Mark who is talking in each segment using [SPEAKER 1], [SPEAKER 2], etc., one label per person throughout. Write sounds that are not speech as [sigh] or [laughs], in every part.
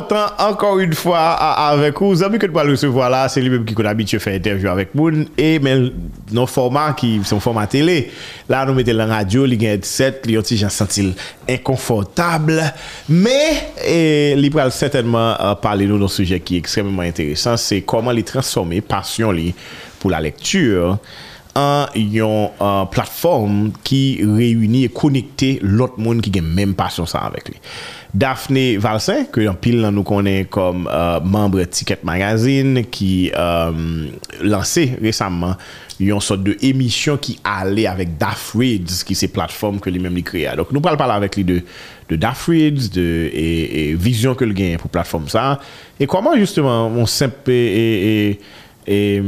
[SPEAKER 1] content encore une fois à, à avec vous. Amis que nous allons recevoir là, c'est lui-même qui a l'habitude de faire interview avec nous. Et mais nos formats qui sont format télé, là nous mettons la radio, il y a 7, il y a un senti inconfortable. Mais et, il va certainement euh, parler nous d'un sujet qui est extrêmement intéressant, c'est comment les transformer passion li, pour la lecture en une euh, plateforme qui réunit et connecte l'autre monde qui a même passion ça avec lui. Daphne Valsin, que en pile nous connaît comme euh, membre Ticket Magazine, qui euh, lancé récemment une sorte de émission qui allait avec Daph Reads, qui c'est plateforme que lui-même lui créa. Donc nous parlons avec lui de, de Daph Reads, de et, et vision que le gagne pour plateforme ça, et comment justement on simple et, et, et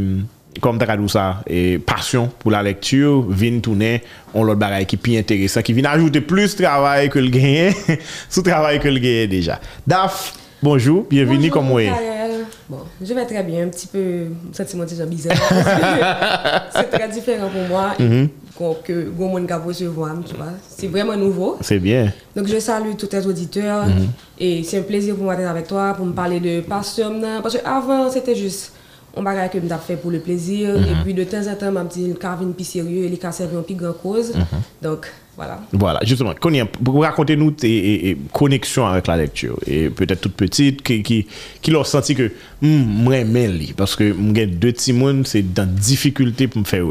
[SPEAKER 1] comme tu as dit ça, et passion pour la lecture, vient tourner, on l'autre bagaille qui est plus intéressant, qui vient ajouter plus de travail que le gain, [laughs] sous travail que le gain déjà. Daf, bonjour, bienvenue, est?
[SPEAKER 2] Karel. Bon, je vais très bien, un petit peu sentiment déjà bizarre. [laughs] c'est très différent pour moi
[SPEAKER 1] Mhm.
[SPEAKER 2] qu'on- que Goumon Gabo recevoir, tu vois. C'est vraiment nouveau.
[SPEAKER 1] C'est bien.
[SPEAKER 2] Donc je salue tous tes auditeurs
[SPEAKER 1] Mhm.
[SPEAKER 2] et c'est un plaisir pour moi d'être avec toi pour me parler de passion. Parce que avant c'était juste on bagage que je fait pour le plaisir
[SPEAKER 1] Mhm.
[SPEAKER 2] et puis de temps en temps m'a dit Carvin plus sérieux et les cas servi en plus grand cause.
[SPEAKER 1] Mhm.
[SPEAKER 2] Donc voilà.
[SPEAKER 1] Voilà, justement, pour raconter-nous tes et- et connexions avec la lecture, et peut-être toute petite, qui, qui, qui l'ont senti que, hmm, moi, lire, parce que j'ai deux petits c'est dans difficulté pour me faire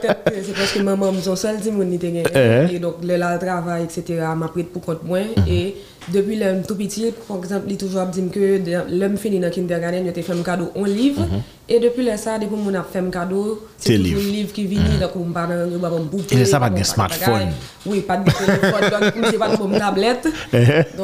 [SPEAKER 2] peut-être maman son était gagné.
[SPEAKER 1] Eh.
[SPEAKER 2] Et donc le le travail etc. m'a pris pour compte moi et depuis le tout petit par exemple il toujours dit que de- l'homme fini dans kindergarten il te fait un cadeau un livre. Et depuis là ça depuis mon a fait un cadeau
[SPEAKER 1] C'est
[SPEAKER 2] un livre qui vient donc on pas bon bouquet,
[SPEAKER 1] Et ça, pas de smartphone.
[SPEAKER 2] oui pas de téléphone donc c'est pas de tablette.
[SPEAKER 1] Eh. [laughs]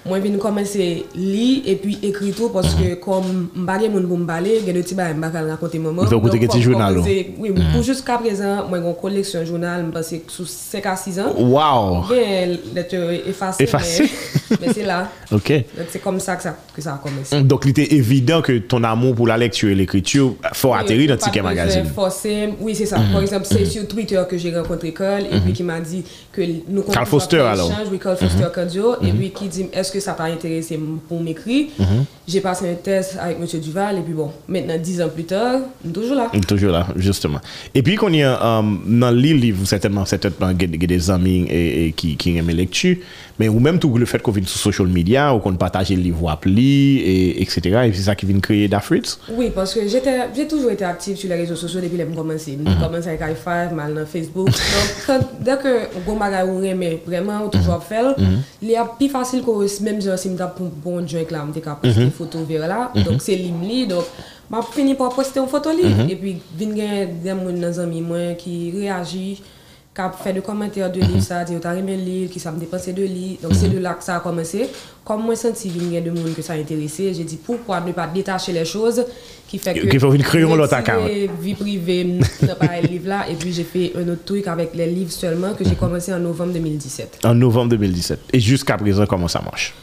[SPEAKER 2] Mwen vin komanse li e pi ekri tou poske kom mbage moun pou mbale, gen de ti ba
[SPEAKER 1] mbakal rakonte mwaman.
[SPEAKER 2] Mwen
[SPEAKER 1] kote gen
[SPEAKER 2] ti
[SPEAKER 1] jounal
[SPEAKER 2] ou? Oui, pou jusqu'a prezant, mwen kon koleksyon jounal mpase sou 5 [laughs] a 6 an.
[SPEAKER 1] Wow!
[SPEAKER 2] Gen lete
[SPEAKER 1] efase.
[SPEAKER 2] Efase? Men se la.
[SPEAKER 1] Ok.
[SPEAKER 2] Se kom sa ki sa komanse.
[SPEAKER 1] Donk li te evidant ke ton amon pou la lektur e l'ekritur fò ateri nan
[SPEAKER 2] ti
[SPEAKER 1] ke
[SPEAKER 2] magazin.
[SPEAKER 1] Fò
[SPEAKER 2] se, oui se sa. Por exemple, se sur Twitter ke jè renkontre Cole, e pi ki ma di ke nou
[SPEAKER 1] konti fò prechange,
[SPEAKER 2] oui Cole Foster Kadjo, e pi ki di m es est-ce que ça t'a intéressé pour m'écrire J'ai passé un test avec M. Duval et puis bon, maintenant, 10 ans plus tard, toujours là.
[SPEAKER 1] Toujours là, justement. Et puis, qu'on y a euh, dans le livre, certainement, certainement, il y a des amis et, et qui, qui aiment lecture, mais ou même tout le fait qu'on vient sur social media, ou qu'on partage le livre ou appli, et, etc. Et c'est ça qui vient créer Dafritz.
[SPEAKER 2] Oui, parce que j'ai toujours été active sur les réseaux sociaux depuis que j'ai commencé. J'ai commencé avec i5, mal dans Facebook. [laughs] Donc, dès que on bagay ou remet vraiment, ou toujours faire, il y a plus facile que même si je pour bon drink là, je poster des photos vers là. Donc, c'est limli. Donc, m'a fini par poster une photo. Et puis, vinn gen des moun dans amis qui réagit qui a fait des commentaires de livre, ça dit, t'as aimé le livre, qui ça me dépensé de livre. Donc c'est de là que ça a commencé. Comme moi, senti qu'il y a de monde que ça a intéressé, j'ai dit pourquoi ne pas détacher les choses qui fait que.
[SPEAKER 1] Qu'il faut une crayon l'autre account.
[SPEAKER 2] vie privée pareil livre là. Et puis j'ai fait un autre truc avec les livres seulement que j'ai commencé en novembre 2017.
[SPEAKER 1] En novembre 2017. Et jusqu'à présent, comment ça marche?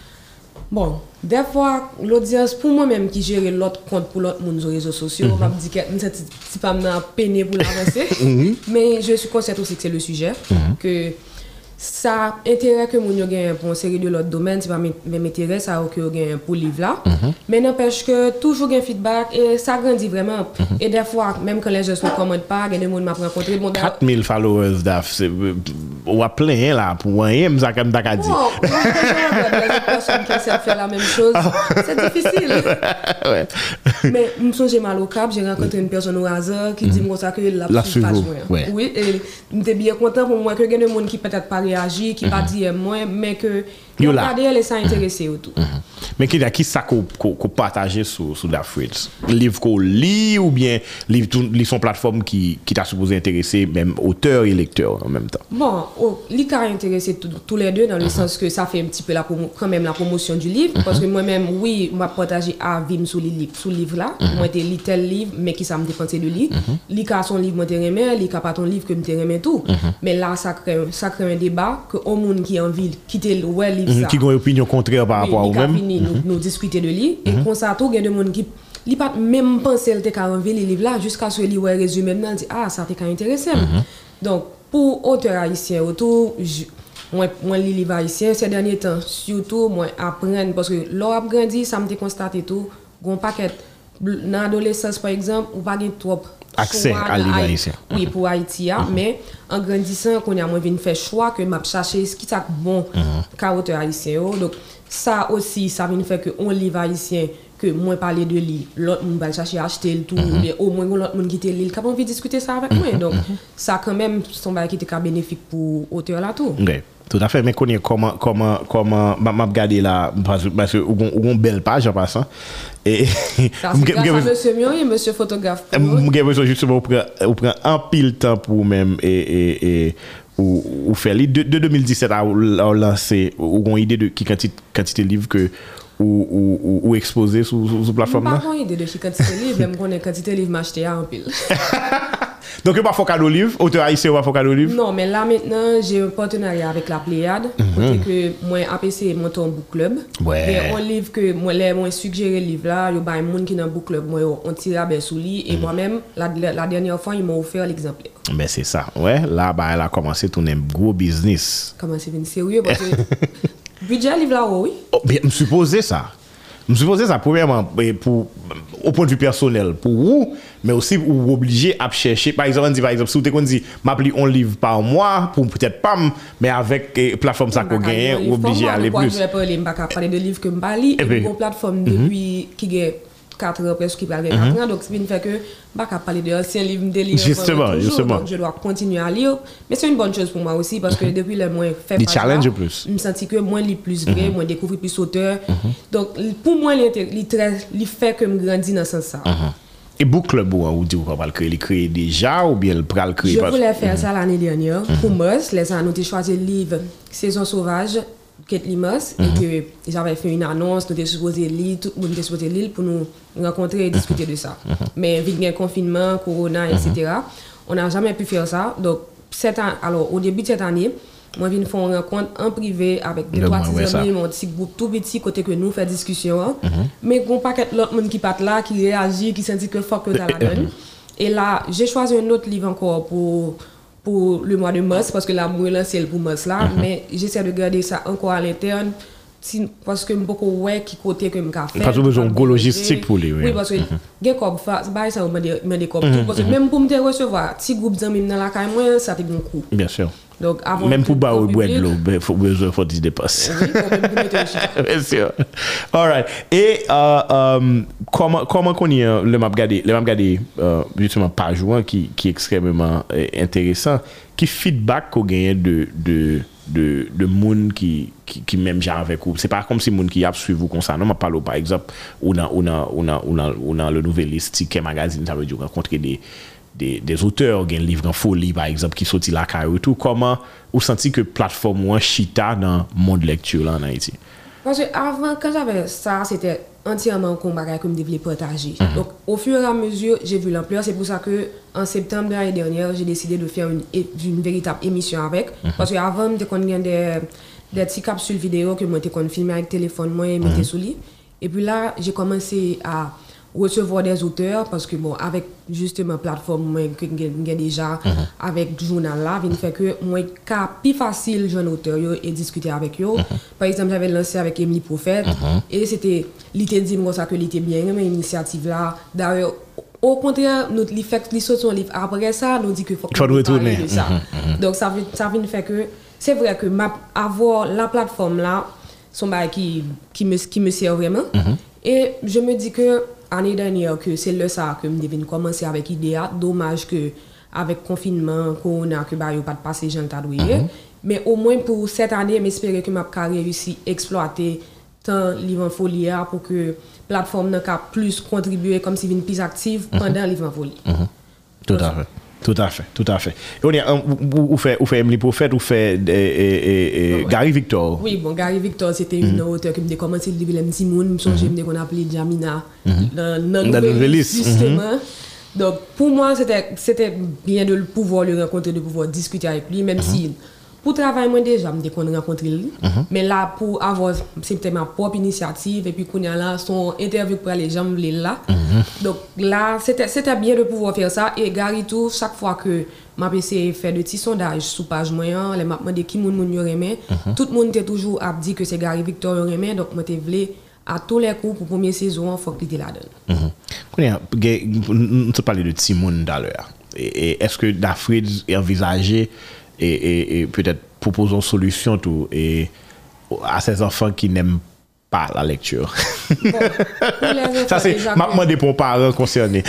[SPEAKER 2] Bon, des fois, l'audience, pour moi-même qui gère l'autre compte pour l'autre monde sur les réseaux sociaux, on m'a dit que je suis pas peiné pour l'avancer. [laughs] Mais je suis consciente aussi que c'est le sujet. Que sa entere ke moun yo genyen pou an seri de lot domen, se pa men entere sa ou ke yo genyen pou liv la, mm -hmm. men anpech ke toujou gen feedback, e sa grandi vreman, mm -hmm. e defwa, menm ke les jes nou komod pa, gen de moun map renkontre,
[SPEAKER 1] 4000 followers daf, wap plen la, pou
[SPEAKER 2] an yem zakem takadi. Wow, les person ki se fè la menm chose, se difisil. Men, mson jè mal okap, jè renkontre yon person ou aza, ki di mwosa ke la
[SPEAKER 1] psou
[SPEAKER 2] fach
[SPEAKER 1] mwen.
[SPEAKER 2] Oui, e mte biye kontan pou mwen ke gen de moun ki petat pari réagi, qui pas dit moi, mais que
[SPEAKER 1] Yo
[SPEAKER 2] ils ont
[SPEAKER 1] là.
[SPEAKER 2] regardé et
[SPEAKER 1] Mais qui, qui ça qu'on partage sur, sur Dafritz? Livre qu'on lit ou bien livre tout- son plateforme qui, qui t'a supposé intéresser même auteur et lecteur en même temps?
[SPEAKER 2] Bon, oh, l'ICA a intéressé tous les deux dans le sens que ça fait un petit peu la promo- quand même la promotion du livre. Parce que moi-même, oui, moi partagé à Vim sur le livre, sur le livre là. Moi, j'ai lu tel livre, mais qui ça me dépensé de lire. L'ICA a son livre, moi, j'ai aimé. L'ICA pas ton livre que je aimé tout. Mais là, ça crée, ça crée un débat que au monde qui a envie de quitter le ouais, livre.
[SPEAKER 1] Qui ont une opinion contraire par rapport à
[SPEAKER 2] li
[SPEAKER 1] mi,
[SPEAKER 2] mhm. nou, nou diskwite de li, e konsato gen de moun ki li pat menm panse el te ka anve li liv la, jiska sou li wè rezume mnen, di, ah, sa te ka interese m. Mhm. Donk, pou ote haisyen, oto, mwen li liv haisyen, se denye tan, syoutou mwen apren, paske lor ap grandi, sa mte konstate tou, goun paket, dans l'adolescence par exemple ou pas trop.
[SPEAKER 1] Accès à haïtien.
[SPEAKER 2] oui pour Haïti hein, mais en grandissant qu'on a moins vinn faire choix que m'a chercher ce qui t'a bon ka auteur haïtien yo. donc ça aussi ça vient faire que on livre haïtien que moi parler de lui l'autre monde va chercher acheter le tout ou bien au moins l'autre monde qui te lit capable envie discuter ça avec moi. Donc ça quand même son bail qui était bénéfique pour auteur là tout
[SPEAKER 1] Tout afe, men konye koman, koman, koman, map gade la, baske ou gon bel page
[SPEAKER 2] apasan. Sase grasa monsie Myon e monsie fotograf.
[SPEAKER 1] Mwen gen monsie juste pou ou pren an pil tan pou mèm e ou fè li. De 2017 a ou lansè, ou gon ide de ki kantite liv ke ou expose sou platform la?
[SPEAKER 2] Mwen
[SPEAKER 1] pa
[SPEAKER 2] kon ide de ki kantite liv, mwen konen kantite liv m'achete a an pil. Ha [laughs] ha ha!
[SPEAKER 1] Donc, il n'y a pas Focal Olive, auteur haïtien, il n'y a pas Focal Olive.
[SPEAKER 2] Non, mais là maintenant, j'ai un partenariat avec la Pléiade. Mm que moi, APC, mon ton book club.
[SPEAKER 1] Ouais.
[SPEAKER 2] Et un livre que moi, les, moi suggéré livre là, il y a des gens qui dans book club, moi, on tire à sous lit. Et mhm. moi-même, la, la, dernière fois, ils m'ont offert l'exemplaire.
[SPEAKER 1] Mais c'est ça, ouais. Là, bah, elle a commencé tourner un gros business.
[SPEAKER 2] Comment c'est sérieux? Parce que [laughs] budget livre là, oh oui.
[SPEAKER 1] Oh, bien, me supposé ça. Je suppose ça, premièrement, pour, au point de vue personnel, pour vous, mais aussi pour vous obliger à chercher. Par exemple, on dit, par exemple, si vous dit, m'appelez un livre par mois, pour peut-être pas, mais avec la eh, plateforme ça qu'on gagne, vous obligé à aller plus.
[SPEAKER 2] Je ne parler de livres que je
[SPEAKER 1] parle,
[SPEAKER 2] et eh une plateforme mm-hmm. depuis qui est 4 ans, presque qui parle 4 ans. Donc, ça veut dire que je ne parler de anciens livres de livres.
[SPEAKER 1] Justement,
[SPEAKER 2] toujours.
[SPEAKER 1] justement.
[SPEAKER 2] Donc, je dois continuer à lire. Mais c'est une bonne chose pour moi aussi parce que depuis le moins fait
[SPEAKER 1] Des challenges plus.
[SPEAKER 2] Je me sens que moi, je lis plus vrai, je découvre plus auteur. Donc, pour moi, il fait que je grandis dans ce sens-là.
[SPEAKER 1] Et book club ou dit ou pas le créer, il crée déjà ou bien le pral créer
[SPEAKER 2] Je voulais faire ça l'année dernière pour Moss. Les nous avons choisi le livre Saison sauvage, Kate Moss, et que j'avais fait une annonce, nous étions supposé lire, tout le monde était supposé lire pour nous rencontrer et discuter de ça. Mais vu un confinement, Corona, etc., on n'a jamais pu faire ça. Donc, cette an- alors, au début de cette année, moi, je viens faire une rencontre en privé avec des
[SPEAKER 1] Le
[SPEAKER 2] trois petits amis, mon petit groupe tout petit côté que nous fait discussion. hein. Mais a pas l'autre monde qui part là, qui réagit, qui sentit que fuck que t'as la donne. Et là, j'ai choisi un autre livre encore pour, pour le mois de mars, parce que là, moi, là, c'est pour mars là. Mais j'essaie de garder ça encore à l'interne. Parce que beaucoup ouais qui côté que je faire.
[SPEAKER 1] Parce que besoin de logistique pour lui, oui.
[SPEAKER 2] Parce que gen comme fa, bah ça me me des comme tout parce que même pour me recevoir, petit groupe d'amis dans la caille moi, ça te bon coup.
[SPEAKER 1] Bien sûr.
[SPEAKER 2] Donc, avant
[SPEAKER 1] Même pour
[SPEAKER 2] boire
[SPEAKER 1] boire de l'eau, il faut besoin faut des dépenses. [laughs] Bien sûr. All right. Et uh, um, comment comment qu'on y a le map gardé, le map gardé uh, justement par jouant qui qui est extrêmement euh, intéressant, qui feedback qu'on gagne de de de de monde qui qui, qui même genre avec vous. C'est pas comme si monde qui a suivi vous comme ça. Non, m'a parle par exemple, on a on a on a on a on a le nouveliste qui magazine ça veut dire rencontrer des des, des auteurs, gen livre en folie par exemple qui sorti la carrière et tout, comment ou senti que plateforme ou un chita dans le monde lecture là en Haïti?
[SPEAKER 2] Parce que avant, quand j'avais ça, c'était entièrement un combat que je devais partager. Donc, au fur et à mesure, j'ai vu l'ampleur. C'est pour ça que en septembre de l'année dernière, j'ai décidé de faire une, véritable émission avec. Parce qu'avant, je connais des, des petites capsules vidéo que je filmer avec téléphone, moi, et mettre sous lit. Et puis là, j'ai commencé à recevoir des auteurs parce que bon avec justement plateforme moi, que j'ai déjà avec journal là vient fait que moi ka plus facile jeune auteur yo et discuter avec eux par exemple j'avais lancé avec Emily Prophète et c'était l'ité dit moi ça que l'était bien mais initiative là. D'ailleurs au contraire notre li fait li sort son livre après ça nous dit que faut
[SPEAKER 1] Faut retourner.
[SPEAKER 2] de ça. Donc ça vient ça vient fait que c'est vrai que ma, avoir la plateforme là son bail qui qui me qui me sert vraiment. Et je me dis que ane danyer ke se le sa ke m devin komanse avèk idea, domaj ke avèk konfinman, korona, ke ba yo pat pase jan tadouye, mm -hmm. men o mwen pou set ane m espere ke m ap ka reyusi eksploate tan livan folia pou ke platform nan ka plus kontribuye kom si vin pis aktiv mm-hmm. pandan mm -hmm.
[SPEAKER 1] livan folia. Mm -hmm. Tout avè. À fait, tout à fait. Et on est, ou, ou fait, fait Emily Prophète, ou fait euh, euh, euh, Gary Victor.
[SPEAKER 2] Oui, bon, Gary Victor, c'était une auteure qui me commencé le petit monde, me songe me qu'on appelait Jamina. Dans dans
[SPEAKER 1] Dans
[SPEAKER 2] le
[SPEAKER 1] Nouvelliste,
[SPEAKER 2] justement. Donc pour moi, c'était bien de le pouvoir le rencontrer, de pouvoir discuter avec lui même si Pour travail, moi déjà, je qu'on rencontre lui. Mais là, pour avoir, c'était ma propre initiative, et puis qu'on a là, son interview pour les gens, les là. Donc là, c'était bien de pouvoir faire ça. Et Gary, tout, chaque fois que m'a essayé de faire de petits sondages sur page moyen, les m'a demandé qui moun moun yo remè. Tout le monde était toujours à dire que c'est Gary Victor yo remè. Donc, moi, voulu à tous les coups pour première saison, il faut qu'il était là-dedans.
[SPEAKER 1] Kounya, ge- nou te pale de Timoun d'ailleurs. Et, et est-ce que Dafrid envisagé et, et, et peut-être propose une solution tout et à ces enfants qui n'aiment pas la lecture.
[SPEAKER 2] Bon, [laughs]
[SPEAKER 1] Ça c'est m'a demandé pour parents concernés.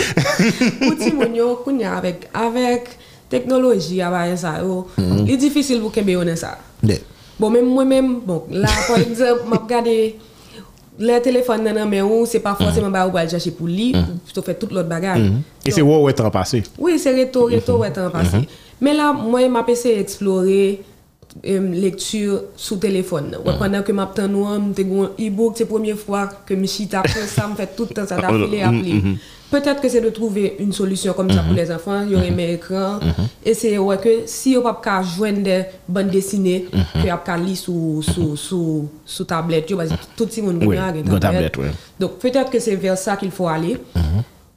[SPEAKER 2] avec avec technologie avec ça yo il est difficile pour yon ça bon même moi même bon là par exemple m'a regardé le téléphone nan nan men ou c'est pas forcément ba ou ba le chercher pour li ou fait toute l'autre bagage
[SPEAKER 1] Et c'est où est temps passé.
[SPEAKER 2] oui, c'est reto, reto, passé. Mais là, moi, m'a essayé d'explorer euh, lecture sous téléphone. Ouais, Pendant que m'a tan nou, m'te gon e-book, c'est la première fois que me chita après ça, me fait tout le temps ça d'affilée appelé. Peut-être que c'est de trouver une solution comme ça pour les enfants, il y aurait mes écrans. Et c'est ouais, que si on pas joindre des bandes dessinées, que y a ka lire sous sous sous sous tablette, parce que tout le monde a une
[SPEAKER 1] tablette,
[SPEAKER 2] donc peut-être que c'est vers ça qu'il faut aller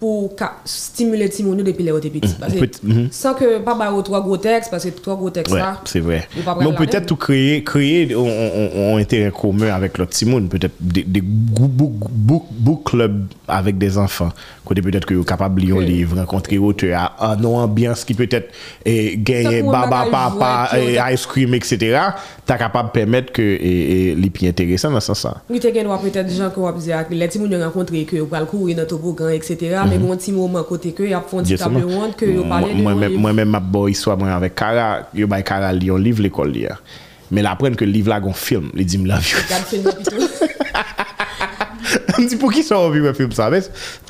[SPEAKER 2] pour stimuler petits depuis les petits. Parce que. Sans que pas bah, trois gros textes, parce que trois gros textes là.
[SPEAKER 1] c'est vrai. Mais peut-être tout créer, créer un intérêt commun avec l'autre Simone, peut-être des, book, book, book, book club avec des enfants. Côté peut-être que vous capable de lire un livre, rencontrer auteur, à une ambiance qui peut-être eh, gagner
[SPEAKER 2] un
[SPEAKER 1] baba, papa, eh, ice cream, etc. T'as capable de permettre que eh, les plus intéressant dans ce sens.
[SPEAKER 2] Oui, peut-être des gens qui vont dire que les gens rencontré que vous courir dans toboggan, etc. mais mhm. bon petit moment côté que y a
[SPEAKER 1] fond
[SPEAKER 2] table ronde que yo parler
[SPEAKER 1] moi même
[SPEAKER 2] moi
[SPEAKER 1] même m'a bon histoire moi avec Cara yo bay Cara li un livre l'école hier mais la prenne que livre là gon film il dit me la [laughs]
[SPEAKER 2] vie
[SPEAKER 1] m di pou ki sa ou vi wè film
[SPEAKER 2] sa
[SPEAKER 1] mè?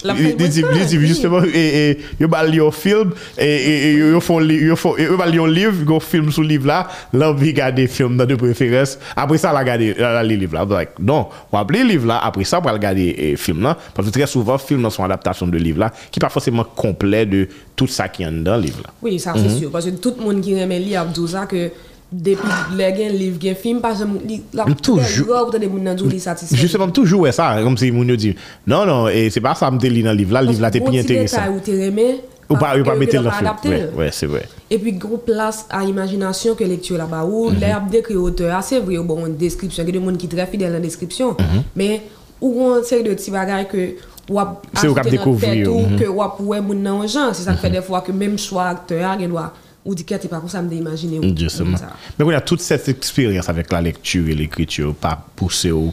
[SPEAKER 1] Li
[SPEAKER 2] di
[SPEAKER 1] justement, e, e, yo bal e, li yon film, yo bal li yon liv, yo film sou liv la, la vi gade film nan de preferens, apre sa la gade li liv la. Non, wap li liv la, apre sa wap gade film la, parce que très souvent, film nan son adaptasyon de liv la, ki pa forcément complet de tout sa ki yon dan liv la.
[SPEAKER 2] Oui, sa c'est mhm. sûr, parce que tout moun ki remè li ap douza ke Depi lè gen liv gen film, pa se moun li la
[SPEAKER 1] toujou
[SPEAKER 2] ou te de moun nan djou li satisfè.
[SPEAKER 1] Justement, toujou wè sa, kom si moun yo di, non, non, e se pa sa mte li nan liv la, liv la te pi enteresan.
[SPEAKER 2] Ou ti detay
[SPEAKER 1] ou te remè, mhm.
[SPEAKER 2] mhm.
[SPEAKER 1] ou
[SPEAKER 2] pa
[SPEAKER 1] mette l
[SPEAKER 2] nan
[SPEAKER 1] film. Wè, se wè. E
[SPEAKER 2] pi grou plas a imaginasyon ke lektur la ba ou, lè ap dekri oteur, se vre ou bon an deskripsyon, gen de moun ki tre fidèl nan deskripsyon, men ou kon seri de
[SPEAKER 1] ti bagay ke
[SPEAKER 2] wap achte
[SPEAKER 1] nan
[SPEAKER 2] tèt ou, ke wap wè moun nan anjan, se sa kwe defwa ke mèm chwa akteur gen wap ou dit qu'elle pas comme ça me imaginer
[SPEAKER 1] justement. Mais voilà toute cette expérience avec la lecture et l'écriture pas poussé au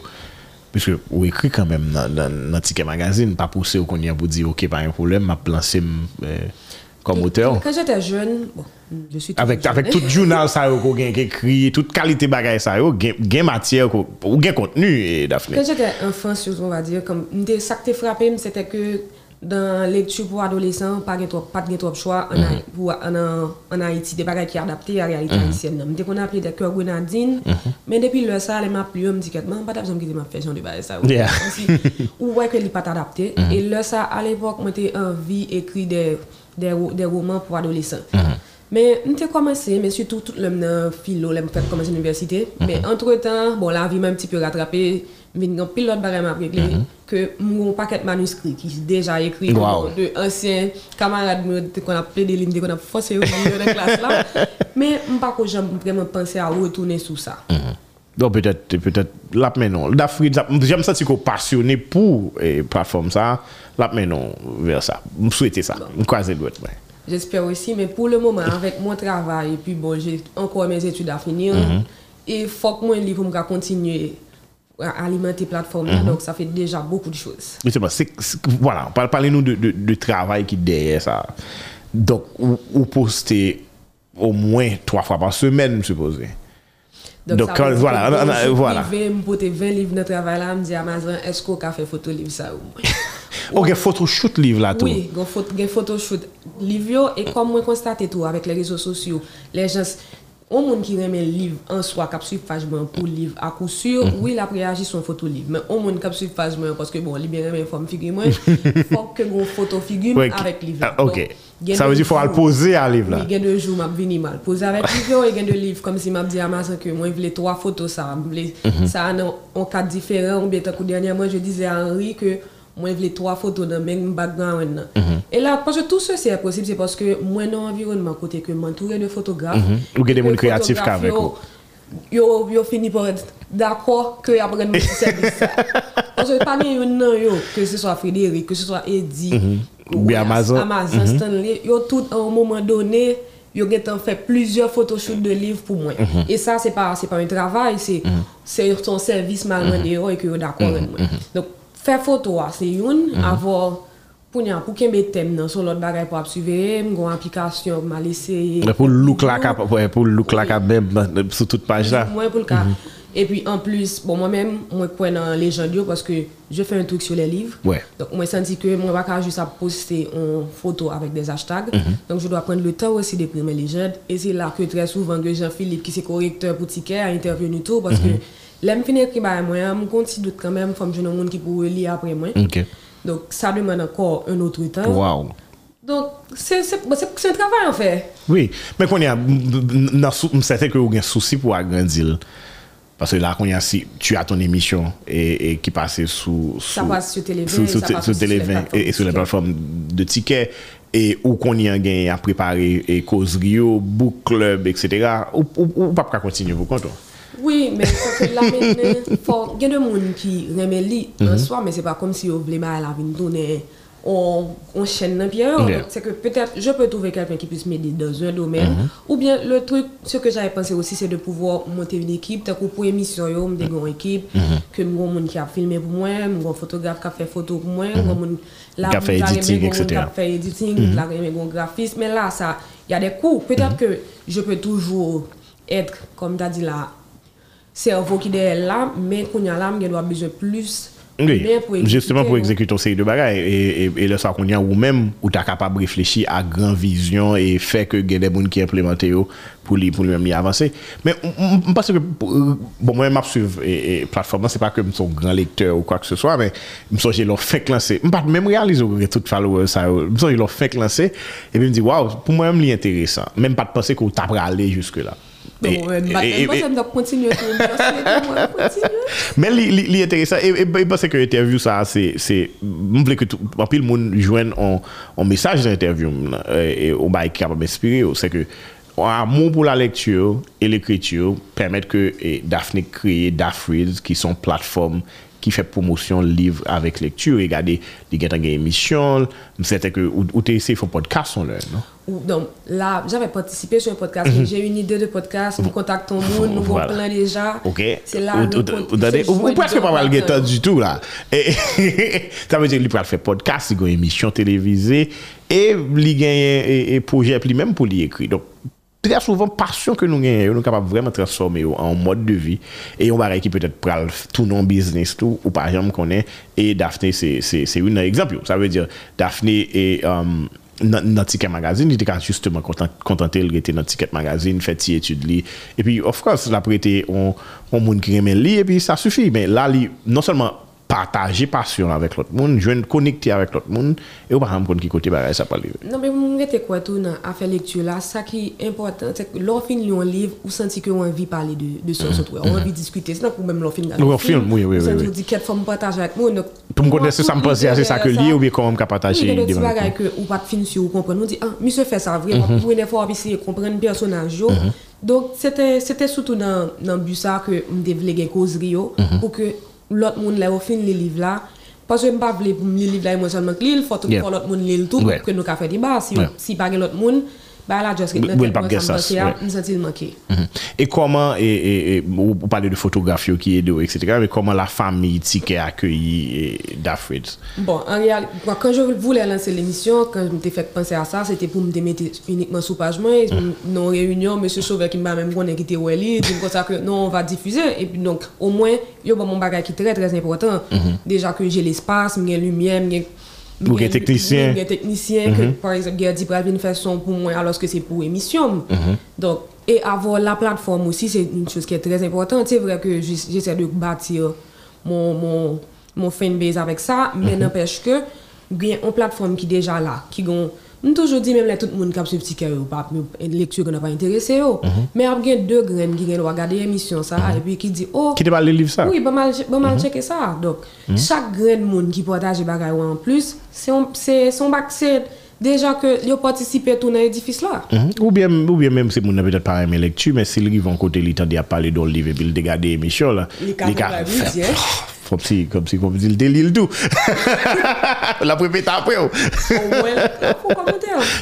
[SPEAKER 1] puisque on écrit quand même dans dans ticket magazine pas poussé au qu'on y a pour dire OK pas un problème m'a lancé euh, comme auteur.
[SPEAKER 2] quand j'étais jeune bon je suis
[SPEAKER 1] avec
[SPEAKER 2] jeune.
[SPEAKER 1] avec tout journal ça qu'on écrit toute qualité bagaille ça gain matière ou gain contenu et Daphné
[SPEAKER 2] quand j'étais enfant on va dire comme ça qui frappé c'était que dans lecture pour adolescents, pas de trop, pas de trop choix en, Haï- pour, en, Haïti, des bagages qui sont adaptés à la réalité haïtienne. M'était qu'on appelé des cœurs grenadines, mais depuis le ça, les m'a plu, me dit que, pas besoin de fait genre de bagages ça.
[SPEAKER 1] Yeah.
[SPEAKER 2] Ou ouais que n'est pas adapté. Et là, ça, à l'époque, j'étais envie d'écrire des, des, des romans pour adolescents. Mais j'ai commencé, mais surtout tout le monde philo, j'ai fait commencer l'université. Mais entre-temps, bon, la vie m'a un petit peu rattrapé. J'ai un pilote barème après que mon paquet de manuscrits qui est déjà écrit
[SPEAKER 1] Wow.
[SPEAKER 2] de anciens camarades [laughs] me- qu'on a appelé des lignes, qu'on a forcé au milieu de la classe là. Mais je pas que j'ai vraiment pensé à retourner sur ça.
[SPEAKER 1] Donc peut-être peut-être là mais non. Daphné, j'aime ça qu'on passionné pour eh, plateforme ça, là mais non vers ça. Me souhaiter ça. Me croiser le doigt. ouais.
[SPEAKER 2] J'espère aussi, mais pour le moment, avec mon travail, et puis bon, j'ai encore mes études à finir, et il faut que moi, je à alimenter la plateforme, là, donc ça fait déjà beaucoup de choses.
[SPEAKER 1] Justement, c'est, c'est- voilà, parle- parlez-nous de, de, de travail qui est derrière ça. Donc, ou, ou poster au moins trois fois par semaine, supposé. Donc,
[SPEAKER 2] ça
[SPEAKER 1] quand- voilà, on a-
[SPEAKER 2] bon, je
[SPEAKER 1] voilà.
[SPEAKER 2] privé, me porter 20 livres de travail là, me dire Amazon, est-ce qu'on a fait photo livre ça ou moins? [laughs]
[SPEAKER 1] Ok, photo shoot livre là tout.
[SPEAKER 2] Oui, il faut photo shoot livre et comme moi constate tout avec les réseaux sociaux, les gens on moun qui remet le livre en soi, qui suit page pour le livre à coup sûr, oui, il a réagi son photo livre. Mais on moun qui suit page parce que bon, il bien remet forme figure moi, faut que mon photo figure
[SPEAKER 1] Ouais,
[SPEAKER 2] avec livre.
[SPEAKER 1] ah, ok.
[SPEAKER 2] Donc,
[SPEAKER 1] Ça veut dire qu'il faut le poser à livre là.
[SPEAKER 2] Oui, il y a deux jours, m'a vini mal. Poser avec livre, il y a deux livres, comme si m'a dit à ma soeur que moi, je voulais trois photos, ça. je
[SPEAKER 1] Mhm.
[SPEAKER 2] Ça en en cas différent, ou bien, tant dernièrement, je disais à Henri que moi, voulais trois photos dans même background.
[SPEAKER 1] Mhm.
[SPEAKER 2] Et là, parce que tout ça, c'est possible, c'est parce que moi, dans l'environnement, côté que m'entourer de photographes.
[SPEAKER 1] Mhm. Ou qu'il y a des monde créatifs
[SPEAKER 2] photographes,
[SPEAKER 1] qu'avec
[SPEAKER 2] yo- Yo, fini par être d'accord que y a prendre mon service. Parce que pas de non yo, que ce soit Frédéric, que ce soit Eddie,
[SPEAKER 1] Ou bien Amazon.
[SPEAKER 2] Amazon Stanley, yo tout à un moment donné, yo ont fait plusieurs photoshoots de livres pour moi. Et ça c'est pas c'est pas un travail, c'est c'est son service mal et que yo d'accord avec moi. Donc faire photo ah, c'est une avoir pour nya pour qu'il thème dans sur l'autre bagage pour suivre, une application m'a laissé
[SPEAKER 1] Pour le look là, cap- ouais, pour le look là, cap même euh, sur toute page là.
[SPEAKER 2] moi pour le cas. Et puis en plus, bon moi je crois dans les gens parce que je fais un truc sur les livres.
[SPEAKER 1] Ouais.
[SPEAKER 2] Donc moi senti que moi pas juste à poster une photo avec des hashtags. Donc je dois prendre le temps aussi d'imprimer les gens. Et c'est là que très souvent que Jean-Philippe qui c'est correcteur pour ticket a intervenu tout parce que l'aime finir écrit bah moi, je continue quand même comme je monde qui pourrait lire après moi.
[SPEAKER 1] Ok.
[SPEAKER 2] Donc ça demande encore un autre temps.
[SPEAKER 1] Wow.
[SPEAKER 2] Donc c'est c'est c'est- c'est un travail en fait.
[SPEAKER 1] Oui, mais qu'on y a, sou- certain que vous avez un souci pour agrandir. Parce que là, a, si tu as ton émission et, et qui passe sous,
[SPEAKER 2] Ça
[SPEAKER 1] sous-
[SPEAKER 2] passe sur Télévin,
[SPEAKER 1] sous, sous,
[SPEAKER 2] ça passe sur
[SPEAKER 1] Télévin et, et sur les
[SPEAKER 2] de
[SPEAKER 1] plateformes de tickets et où qu'on y a gagné à préparer et causerie, book club, etc. Ou, ou, ou pas continuer vous compte.
[SPEAKER 2] Oui, mais que là maintenant, il y a des gens qui lire en soi, mais c'est pas comme si on voulait mal la vie tourner on, on chaîne dans.
[SPEAKER 1] Yeah.
[SPEAKER 2] Donc, C'est que peut-être je peux trouver quelqu'un qui puisse m'aider dans un domaine. Ou bien le truc, ce que j'avais pensé aussi, c'est de pouvoir monter une équipe. Tant que pour émission, yo, me une équipe, que mon monde qui a filmé pour moi, mon photographe qui a fait photo pour moi, mon monde là,
[SPEAKER 1] Qui a fait editing,
[SPEAKER 2] mon
[SPEAKER 1] etc.
[SPEAKER 2] qui a fait editing, là, mon graphisme. Mais là, ça, il y a des coûts. Peut-être que je peux toujours être, comme tu as dit là, cerveau qui est là, mais qu'on y a là, il doit besoin plus.
[SPEAKER 1] Oui,
[SPEAKER 2] pour
[SPEAKER 1] justement pour
[SPEAKER 2] exécuter
[SPEAKER 1] une série de bagages. Et, et, et là, ça qu'on y a, ou même, ou es capable de réfléchir à grande vision et faire que il y a des gens qui implémentent pour lui, pour lui-même y avancer. Mais je pense que, euh, bon, moi, je suis et, et plateforme, c'est pas que je suis un grand lecteur ou quoi que ce soit, mais je me sens que fait lancer. Je pas même réaliser que tout follower ça, je me suis que fait lancer. Et puis je me dis, waouh, pour moi, c'est intéressant. Même pas de penser qu'on t'a aller jusque-là. Men li enteresan E basen ke interview sa Mwen vle ke apil moun jwen An mesaj nan interview Ou ba ekip ap m'espire Se ke amour pour la lecture et l'écriture permettent que Daphne crée Daphrys, qui sont plateforme qui fait promotion livre avec lecture regardez les gars une émission c'était que ou, essayé faire podcast on là non?
[SPEAKER 2] Donc là, j'avais participé sur un podcast, mais j'ai une idée de podcast, nous contactons le monde, nous avons
[SPEAKER 1] Voilà.
[SPEAKER 2] plein déjà.
[SPEAKER 1] Ok.
[SPEAKER 2] C'est là.
[SPEAKER 1] Ou-
[SPEAKER 2] nous
[SPEAKER 1] presque pas mal guettant
[SPEAKER 2] le
[SPEAKER 1] du tout là. Et- [laughs] Ça veut dire qu'il peut faire podcast, il y a une émission télévisée et il gagne un projet puis même pour l'écrire. Donc très souvent passion que nous gagnons, nous sommes capables vraiment transformer en mode de vie et on va qui peut-être pral tout non business tout ou par exemple qu'on est et Daphné c'est c'est un exemple. Ça veut dire Daphné et um, euh, dans Ticket Magazine, il était justement contenté, il était dans Ticket Magazine, fait ses études. Li. Et puis, of course, il a prêté on, on monde qui aimait et puis ça suffit. Mais là, li, non seulement partager passion avec l'autre monde, je connecter avec l'autre monde, et on va comprendre qui côté ça parle.
[SPEAKER 2] Non, mais moi, je quoi tout dans l'affaire lecture là? Ça qui est important, c'est que finit un livre, vous sentez qu'on a envie de parler de, de ce truc. On a envie de discuter. C'est pour même finit
[SPEAKER 1] Ou un film, oui, oui, oui.
[SPEAKER 2] Vous dit quelle forme partager avec moi.
[SPEAKER 1] Pour me connaître ça, me pense c'est ça que lié ou bien comment me partager.
[SPEAKER 2] des bagages que ou pas film sur ou comprendre. On dit, ah, monsieur fait ça vraiment pour une fois de comprendre personnage. Donc, c'était c'était surtout dans dans le but ça que devais une causerie pour que l'autre monde là au fin les livres là. Parce que je ne pas voulais pour me lire livre là moi seulement lire, il faut que l'autre monde lire tout pour que nous faire débat. Si si pas l'autre monde, me.
[SPEAKER 1] Et comment, et, et, vous parlez de photographie qui etc., mais comment la famille Ticket a accueilli et Daphrid?
[SPEAKER 2] Bon, en réalité, quand je voulais lancer l'émission, quand je m'étais fait penser à ça, c'était pour me mettre uniquement sous page moi. Dans une réunion, M. Sauveur qui m'a même était Welly, il dit comme ça que non, on va diffuser. Et puis donc, au moins, il y a mon bagage qui est très très important. Déjà que j'ai l'espace, j'ai la lumière,
[SPEAKER 1] Ou technicien,
[SPEAKER 2] que par exemple, a dit pour venir faire son pour moi alors que c'est pour émission. Donc, Et avoir la plateforme aussi, c'est une chose qui est très importante. C'est vrai que j'ess- j'essaie de bâtir mon, mon, mon fanbase avec ça, mais n'empêche que il y a une plateforme qui est déjà là, qui gon Mwen toujou di mèm lè tout moun kap se pti kè yo pap, mè lektur kon nan pa interese yo. Mè ap gen deux gren ki gen wak gade emisyon sa, e pi ki di, oh,
[SPEAKER 1] Ki te pale liv sa?
[SPEAKER 2] Oui, ba mal, mal cheke sa. Donc, chaque grain de monde qui partage bagay ou en plus, c'est son bac, c'est déjà que yo participe tout dans l'édifice là.
[SPEAKER 1] Mhm. Ou bien, ou bien même si moun nan peut-être pas aimé lecture, mais s'il rive en côté, il tendait à parler dans le livre et puis il te gade émission là.
[SPEAKER 2] Li ka
[SPEAKER 1] li ka Comme si, comme si, comme délie le tout. [laughs] La répète après.
[SPEAKER 2] hein.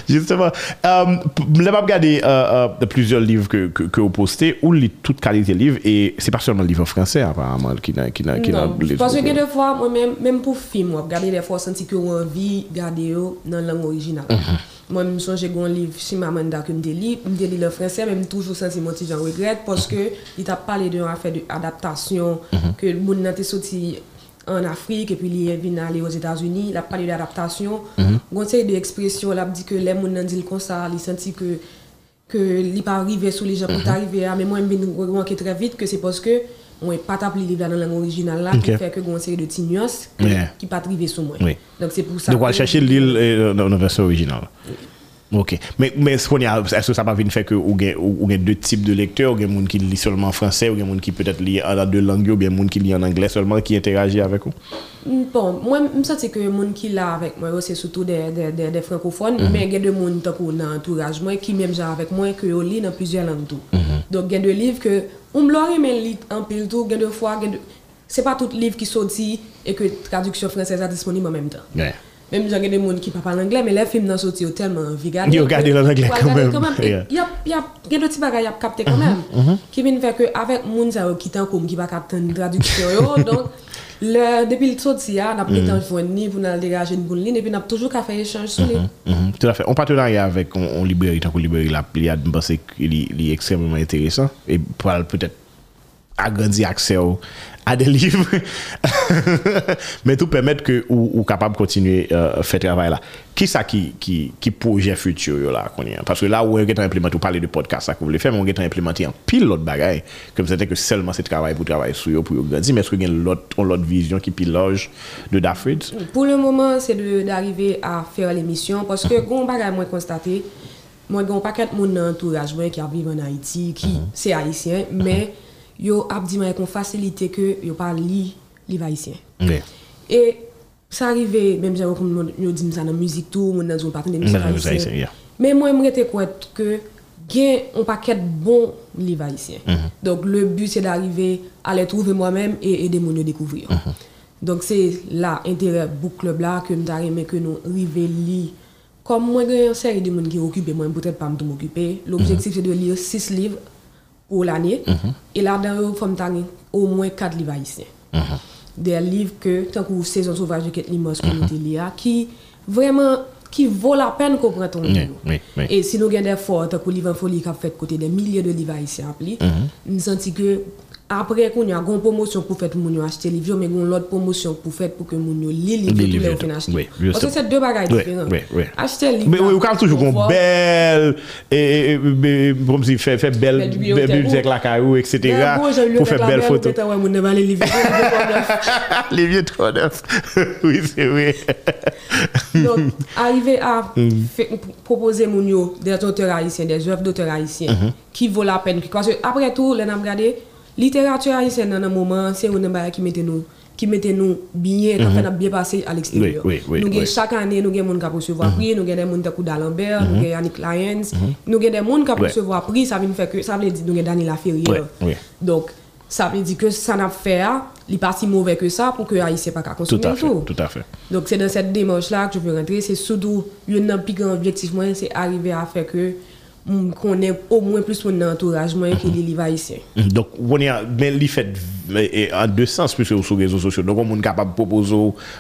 [SPEAKER 1] Justement, euh, je n'ai pas regardé euh, plusieurs livres que, que, que vous postez, ou lit toute qualité de livre, et c'est pas seulement le livre français, apparemment, qui n'a, qui n'a, qui n'a,
[SPEAKER 2] Non, parce que des fois, même même pour film, moi regarder des fois senti que ou envie garder yo dans la langue Mwen m sonje goun liv Shimamanda ke m de li, m de li mhm. le franse, men m toujou sensi mwen ti jan regret, poske li ta pale de yon mhm. afe de adaptasyon, mm -hmm. ke moun nan te soti an Afrik, epi li vin ale os Etats-Unis, la pale de adaptasyon, mm -hmm. gonsey de ekspresyon, la di ke le moun nan dil konsa, li senti ke, ke li pa arrive sou li jan pou ta arrive, a men mwen m bin wanke tre vit, ke se poske que moi pas tapé le livre dans la langue originale là qui fait que une série de petites nuances qui pas arrivé sur moi. Donc c'est pour ça.
[SPEAKER 1] Donc, on va chercher l'île euh, dans la version originale. Ok. Mais, mais est-ce que ça va venir faire que ou gen deux types de lecteurs, ou gen moun qui lit seulement en français, ou gen moun qui peut-être lit en deux langues, ou bien moun qui lit en anglais seulement, qui interagit avec vous?
[SPEAKER 2] Bon, moi je sens que les gens qui là avec moi c'est surtout des, des, des, des francophones, mais il y a des gens qui dans l'entourage qui même avec moi que yo lit dans plusieurs langues tout. Donc il y a des livres que on me l'aurait mais lit en pile tout, il y a des fois il y a de- c'est pas tout livre qui sorti et que traduction française est disponible en même temps.
[SPEAKER 1] Ouais.
[SPEAKER 2] Même si j'ai des gens qui ne parlent anglais, mais les films dans sorti tellement envie de regarder.
[SPEAKER 1] Ils regardent en anglais quand même.
[SPEAKER 2] Il y a, il y a, il y a des petits bagages à capter quand même. Qui viennent faire que avec moun sa yo qui tant comme qui pas capter traduction yo, le depuis le sorti là, n'a pas temps joindre ni pour nous dégager une bonne ligne et puis n'a toujours qu'à faire échange sur les.
[SPEAKER 1] Mhm, Tout à fait. En partenariat avec on, on librairie, tant que librairie la Pliade, je pense qu'il est il est extrêmement intéressant et peut-être agrandi accès à des livres, [laughs] mais tout permettre que ou, ou capable de continuer à euh, faire travail là. Qui ça qui, qui, qui projet futur là qu'on Parce que là où on e est implémenté, vous parlez de podcast, ça que vous voulez faire, mais on est implémenté en pile l'autre bagaille, comme c'était que seulement c'est travail pour travailler sur eux, pour grandir, mais est-ce qu'il y a l'autre vision qui piloge de Dafrid?
[SPEAKER 2] Pour le moment, c'est d'arriver à faire l'émission, parce que quand on bagaille, moi constaté, moi, il y a un paquet de monde dans l'entourage qui vivent en Haïti, qui c'est mm-hmm. haïtien, mais... Mm-hmm. Yo ap di moi qu'on facilité que yo pas li haïtien.
[SPEAKER 1] Ouais.
[SPEAKER 2] Et ça arrivé même j'ai comme yo dit ça dans musique tout moun dans un
[SPEAKER 1] Dans la musique
[SPEAKER 2] haïtien.
[SPEAKER 1] haïtienne, yeah.
[SPEAKER 2] Mais moi je m'étais quoi que gen un paquet bon livre haïtien. Donc le but c'est d'arriver à les trouver moi-même et aider moun à découvrir. Donc c'est là intérêt book club là que m'ta aimé que nous river li comme moi une série de monde qui occupé moi peut-être pas me m'occuper. L'objectif c'est de lire 6 livres pour l'année et là-dedans faut me au moins 4 livres haïtiens. Des livres que tant que saison sauvage de Kate Limos lia, qui vraiment qui vaut la peine qu'on prenne ton
[SPEAKER 1] Oui,
[SPEAKER 2] livre.
[SPEAKER 1] oui, oui.
[SPEAKER 2] Et si nous avons des efforts, tant que livre en folie qui a fait côté des milliers de livres haïtiens appelés, nous senti que Apre kon yo a gon promosyon pou fet moun yo achete liv yo, men gon lot promosyon pou fet pou ke moun yo
[SPEAKER 1] li
[SPEAKER 2] liv
[SPEAKER 1] yo oh. [laughs] [laughs] [laughs]
[SPEAKER 2] pou le
[SPEAKER 1] ou fin
[SPEAKER 2] achete.
[SPEAKER 1] Ose se de
[SPEAKER 2] bagay
[SPEAKER 1] diferent.
[SPEAKER 2] Achete
[SPEAKER 1] liv yo. Men ou kan toujou kon bel, pou
[SPEAKER 2] msi
[SPEAKER 1] fe
[SPEAKER 2] bel
[SPEAKER 1] bibliotek lakay ou, etc.
[SPEAKER 2] Pou
[SPEAKER 1] fe
[SPEAKER 2] bel foto. Moun ne valen liv yo.
[SPEAKER 1] Liv yo tro neuf. Oui, se we.
[SPEAKER 2] Donc,
[SPEAKER 1] arrive
[SPEAKER 2] a propose moun yo des auteurs haïtiens, des oeuvres d'auteurs haïtiens, ki vò la pen. Apre tou, lè nan brade, littérature haïtienne dans un moment, c'est un bagage qui mettait nous qui mettait nous bien, qui fait nous bien passer à l'extérieur. Nous chaque année, nous avons des gens qui recevoir prix, nous avons des gens qui d'Alembert, nous avons Yannick Lyons, nous avons des gens qui recevoir prix, ça veut faire que ça veut dire nous avons Daniela Ferrier. Donc, ça veut dire que ça n'a fait, il n'est pas si mauvais que ça pour que Haïtien pas qu'à
[SPEAKER 1] Tout
[SPEAKER 2] consommer
[SPEAKER 1] à fait,
[SPEAKER 2] tout.
[SPEAKER 1] à fait.
[SPEAKER 2] Donc c'est dans cette démarche-là que je veux rentrer. C'est surtout, des plus grands objectifs, moi, c'est arriver à faire que qu'on ait au moins plus mon entourage moi, qui les livres haïtiens.
[SPEAKER 1] Mm, Donc, on a, mais il fait en deux sens, puisque sur les réseaux sociaux. Donc, on est capable de proposer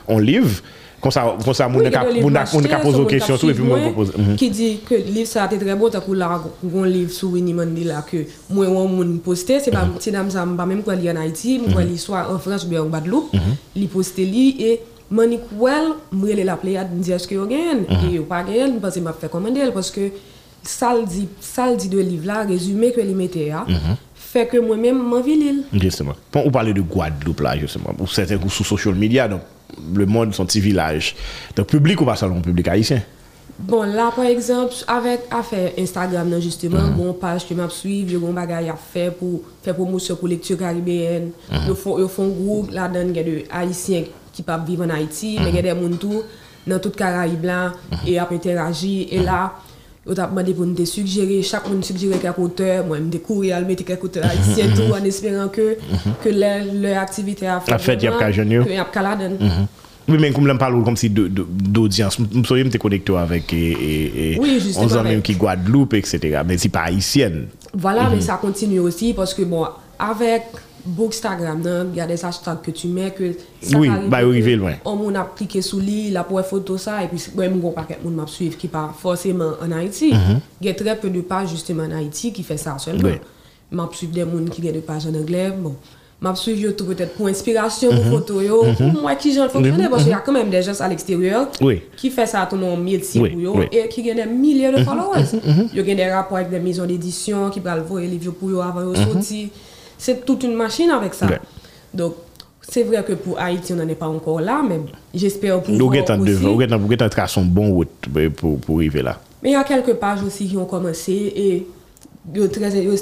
[SPEAKER 1] un livre, comme ça, comme ça, on est capable on
[SPEAKER 2] livres
[SPEAKER 1] a- on est capable de
[SPEAKER 2] achetés,
[SPEAKER 1] poser
[SPEAKER 2] sur mon
[SPEAKER 1] tout, et puis moi, propose. Mhm.
[SPEAKER 2] Qui dit que le livre ça a été très bon, t'as là, un livre sur Winnie Mandela que moi, on moun posté, c'est pas,
[SPEAKER 1] Mhm.
[SPEAKER 2] c'est dans ça, pas même quoi lire en Haïti, moi, lire soit en France ou bien en Guadeloupe,
[SPEAKER 1] Mhm.
[SPEAKER 2] li posté li, et Monique Well, moi, la Pléiade, me dit est-ce que vous?
[SPEAKER 1] Mhm.
[SPEAKER 2] Et vous pas gagné, parce que m'a fait commander, parce que dit, ça le dit de livre là, résumé que il mettait là, fait que moi-même m'envie l'île.
[SPEAKER 1] Justement. Bon, on parlait de Guadeloupe là, justement. Pour certains sur social media, donc le monde, son petit village. Donc public ou pas seulement public haïtien?
[SPEAKER 2] Bon, là, par exemple, avec affaire Instagram, justement, bon page que m'a suivre, yo gon bagay a fait pour faire promotion pour lecture caribéenne. Yo font yo font groupe là-dedans, il y a de haïtiens qui peuvent vivre en Haïti, mais il y a des moun tout dans toute Caraïbe là et a interagi et là Yo t'a demandé pour nous suggérer, chaque monde suggérer quelques auteurs, moi me découvrir à mettre quelques auteurs haïtiens tout en espérant que que leur, activité a fait
[SPEAKER 1] A fait, y a qu'à jeune
[SPEAKER 2] que y a qu'à la donne.
[SPEAKER 1] Oui, mais comme je parle comme si d'audience, je me connecté avec et, on sent même qui Guadeloupe, etc. Mais c'est pas haïtienne.
[SPEAKER 2] Voilà, mais ça continue aussi parce que bon, avec Bookstagram, il y a des hashtags que tu mets que ça
[SPEAKER 1] Oui, bah, arriver loin.
[SPEAKER 2] On a cliqué sous lui, la pour photo ça et puis moi mon paquet moun m'a suivre qui pas forcément en Haïti. Il y a très peu de pages justement en Haïti qui fait ça seulement.
[SPEAKER 1] Mhm. Oui.
[SPEAKER 2] M'a suivre des moun qui ont des pages en anglais, bon. M'a suivre yo tout peut-être pour inspiration pour photo yo, pour moi qui j'en fonctionner parce qu'il y a quand même des gens à l'extérieur
[SPEAKER 1] Mhm. Oui.
[SPEAKER 2] qui fait ça ton nom métier
[SPEAKER 1] Oui,
[SPEAKER 2] pour yo et qui gagne des milliers de followers. Yo gagne des rapports avec des maisons d'édition qui pral voir les livres pour yo avant yo sorti. C'est toute une machine avec ça.
[SPEAKER 1] Ouais.
[SPEAKER 2] Donc c'est vrai que pour Haïti on n'en est pas encore là mais j'espère pour
[SPEAKER 1] Nous nous avons tracé un bon route pour, pour arriver là.
[SPEAKER 2] Mais il y a quelques pages aussi qui ont commencé et yo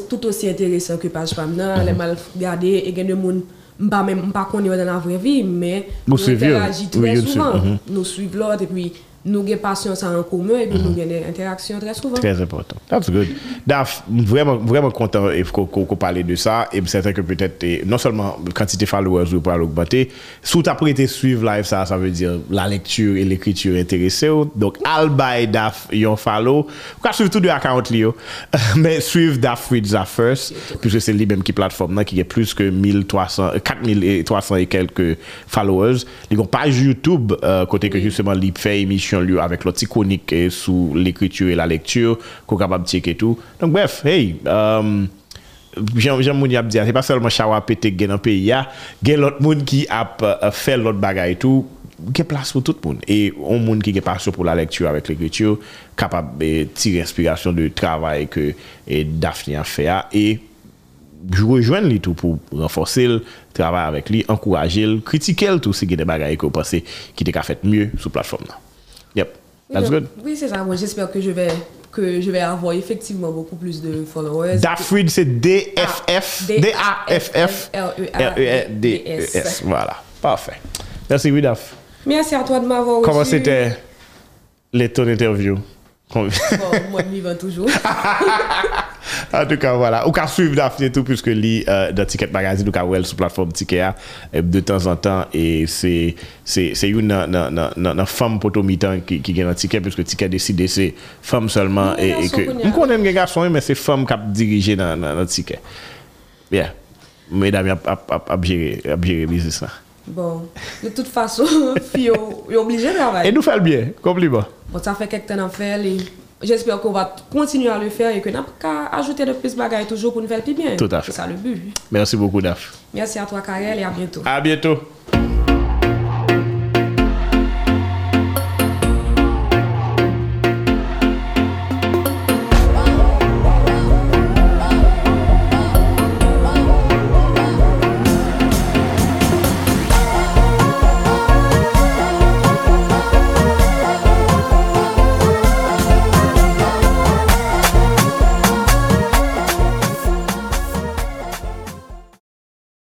[SPEAKER 2] tout aussi intéressant que page femme là,
[SPEAKER 1] Mhm.
[SPEAKER 2] les mal regarder et gagne de monde pas même pas connaît dans la vraie vie mais nous interagissons très souvent.
[SPEAKER 1] Mhm.
[SPEAKER 2] Nous suivons l'autre et puis nous avons patience en commun et puis nous mm-hmm. avons des interactions très souvent.
[SPEAKER 1] Très important. That's good. Daf, vraiment, vraiment content eh, qu'on parle de ça. Et certain que peut-être, eh, non seulement la quantité de followers vous parle augmenter, sous ta prêté suivre live, ça, ça veut dire la lecture et l'écriture intéressée. Donc, albay Daf, yon follow. Pourquoi suivre tout de account Lio? [laughs] Mais suivre Daf Ridza First, puisque c'est lui-même qui plateforme, non, qui a plus que 1300, 4300 euh, et quelques followers. Ils n'ont pas YouTube, euh, côté que justement, il fait émission connexion avec l'autre iconique sous l'écriture et la lecture, qu'on capable de checker tout. Donc, bref, hey, euh, um, Jan moun ap diya, se pa selman chawa petek gen an peyi ya, gen lot moun ki ap uh, fel lot bagay tou, gen plas pou tout moun. E on moun ki gen pasyon pou la lektur avèk l'ekritur, kapab eh, tire inspirasyon de travay ke eh, Daphne a fè a, e jwèjwen li tou pou renforse l, travay avèk li, ankouraje l, kritike l tou se gen de bagay ko pase ki te ka fèt mye sou platform nan. Yep. That's
[SPEAKER 2] Oui,
[SPEAKER 1] good.
[SPEAKER 2] Oui, c'est ça. Moi, j'espère que je vais que je vais avoir effectivement beaucoup plus de followers.
[SPEAKER 1] Dafrid, c'est D-F-F, D-A-F-F, R-E-D-E-S. Voilà. Parfait. Merci, Widaf.
[SPEAKER 2] Merci à toi de m'avoir reçu.
[SPEAKER 1] Comment c'était les ton interview?
[SPEAKER 2] Bon, moi, vivant toujours. [laughs]
[SPEAKER 1] en tout cas, voilà. Ou qu'à suivre Daphné tout, puisque lit euh, dans Ticket Magazine, ou qu'à well sur plateforme Ticket euh, de temps en temps. Et c'est une nan, nan, nan, femme potomitan qui, qui gagne un ticket, puisque Ticket décide c'est femme seulement.
[SPEAKER 2] Nous
[SPEAKER 1] et, et que, on connaît les garçons, mais c'est femme qui a dirigé dans, dans, dans Ticket. Bien. Mesdames, a géré business là.
[SPEAKER 2] Bon, de toute façon, [laughs] fille, est obligé de travailler.
[SPEAKER 1] Et nous fait le bien, compliment.
[SPEAKER 2] Bon, ça fait quelques temps à faire. Et... j'espère qu'on va continuer à le faire et que n'a qu'à ajouter de plus de bagages toujours pour nous faire plus bien.
[SPEAKER 1] Tout à fait.
[SPEAKER 2] C'est ça le but.
[SPEAKER 1] Merci beaucoup, Daf.
[SPEAKER 2] Merci à toi, Karel, et à bientôt.
[SPEAKER 1] À bientôt.